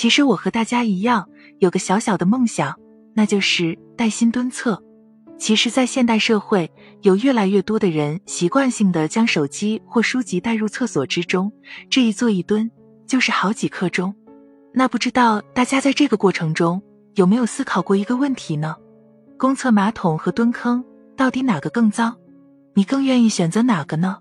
其实我和大家一样，有个小小的梦想，那就是带薪蹲厕。其实，在现代社会，有越来越多的人习惯性的将手机或书籍带入厕所之中，这一坐一蹲就是好几刻钟。那不知道大家在这个过程中有没有思考过一个问题呢？公厕马桶和蹲坑到底哪个更脏？你更愿意选择哪个呢？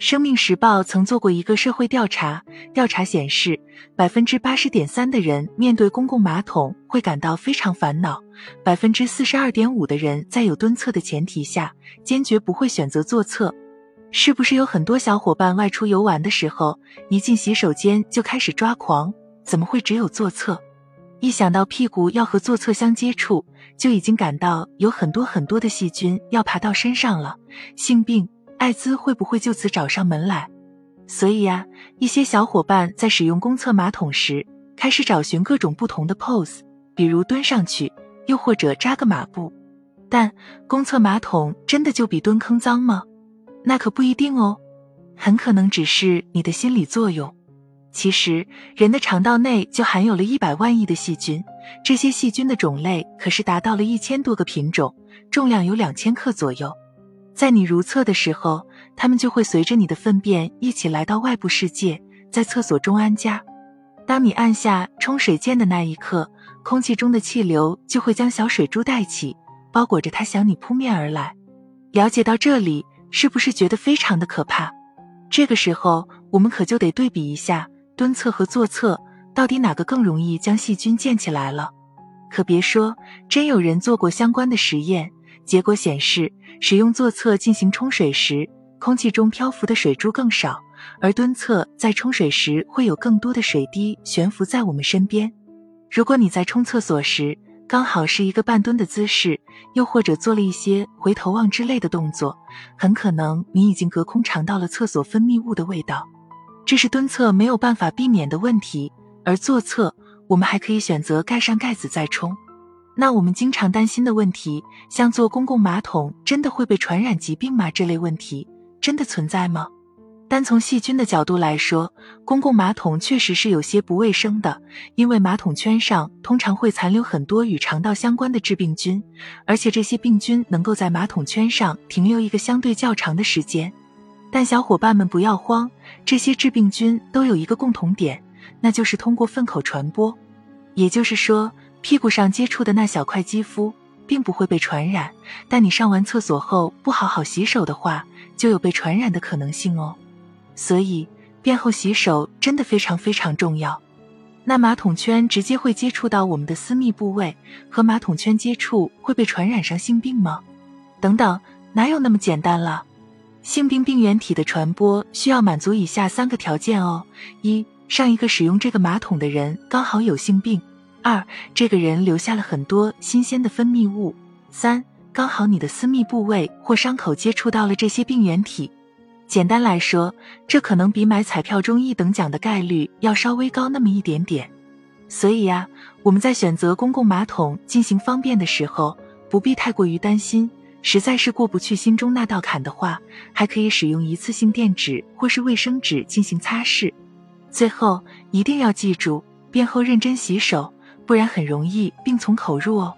生命时报曾做过一个社会调查，调查显示，百分之八十点三的人面对公共马桶会感到非常烦恼，百分之四十二点五的人在有蹲厕的前提下，坚决不会选择坐厕。是不是有很多小伙伴外出游玩的时候，一进洗手间就开始抓狂？怎么会只有坐厕？一想到屁股要和坐厕相接触，就已经感到有很多很多的细菌要爬到身上了，性病。艾滋会不会就此找上门来？所以呀，一些小伙伴在使用公厕马桶时，开始找寻各种不同的 pose，比如蹲上去，又或者扎个马步。但公厕马桶真的就比蹲坑脏吗？那可不一定哦，很可能只是你的心理作用。其实，人的肠道内就含有了一百万亿的细菌，这些细菌的种类可是达到了一千多个品种，重量有两千克左右。在你如厕的时候，它们就会随着你的粪便一起来到外部世界，在厕所中安家。当你按下冲水键的那一刻，空气中的气流就会将小水珠带起，包裹着它向你扑面而来。了解到这里，是不是觉得非常的可怕？这个时候，我们可就得对比一下蹲厕和坐厕，到底哪个更容易将细菌溅起来了？可别说，真有人做过相关的实验。结果显示，使用坐厕进行冲水时，空气中漂浮的水珠更少；而蹲厕在冲水时会有更多的水滴悬浮在我们身边。如果你在冲厕所时刚好是一个半蹲的姿势，又或者做了一些回头望之类的动作，很可能你已经隔空尝到了厕所分泌物的味道。这是蹲厕没有办法避免的问题，而坐厕我们还可以选择盖上盖子再冲。那我们经常担心的问题，像坐公共马桶真的会被传染疾病吗？这类问题真的存在吗？单从细菌的角度来说，公共马桶确实是有些不卫生的，因为马桶圈上通常会残留很多与肠道相关的致病菌，而且这些病菌能够在马桶圈上停留一个相对较长的时间。但小伙伴们不要慌，这些致病菌都有一个共同点，那就是通过粪口传播，也就是说。屁股上接触的那小块肌肤并不会被传染，但你上完厕所后不好好洗手的话，就有被传染的可能性哦。所以便后洗手真的非常非常重要。那马桶圈直接会接触到我们的私密部位，和马桶圈接触会被传染上性病吗？等等，哪有那么简单了？性病病原体的传播需要满足以下三个条件哦：一，上一个使用这个马桶的人刚好有性病。二，这个人留下了很多新鲜的分泌物。三，刚好你的私密部位或伤口接触到了这些病原体。简单来说，这可能比买彩票中一等奖的概率要稍微高那么一点点。所以呀，我们在选择公共马桶进行方便的时候，不必太过于担心。实在是过不去心中那道坎的话，还可以使用一次性垫纸或是卫生纸进行擦拭。最后一定要记住，便后认真洗手。不然很容易病从口入哦。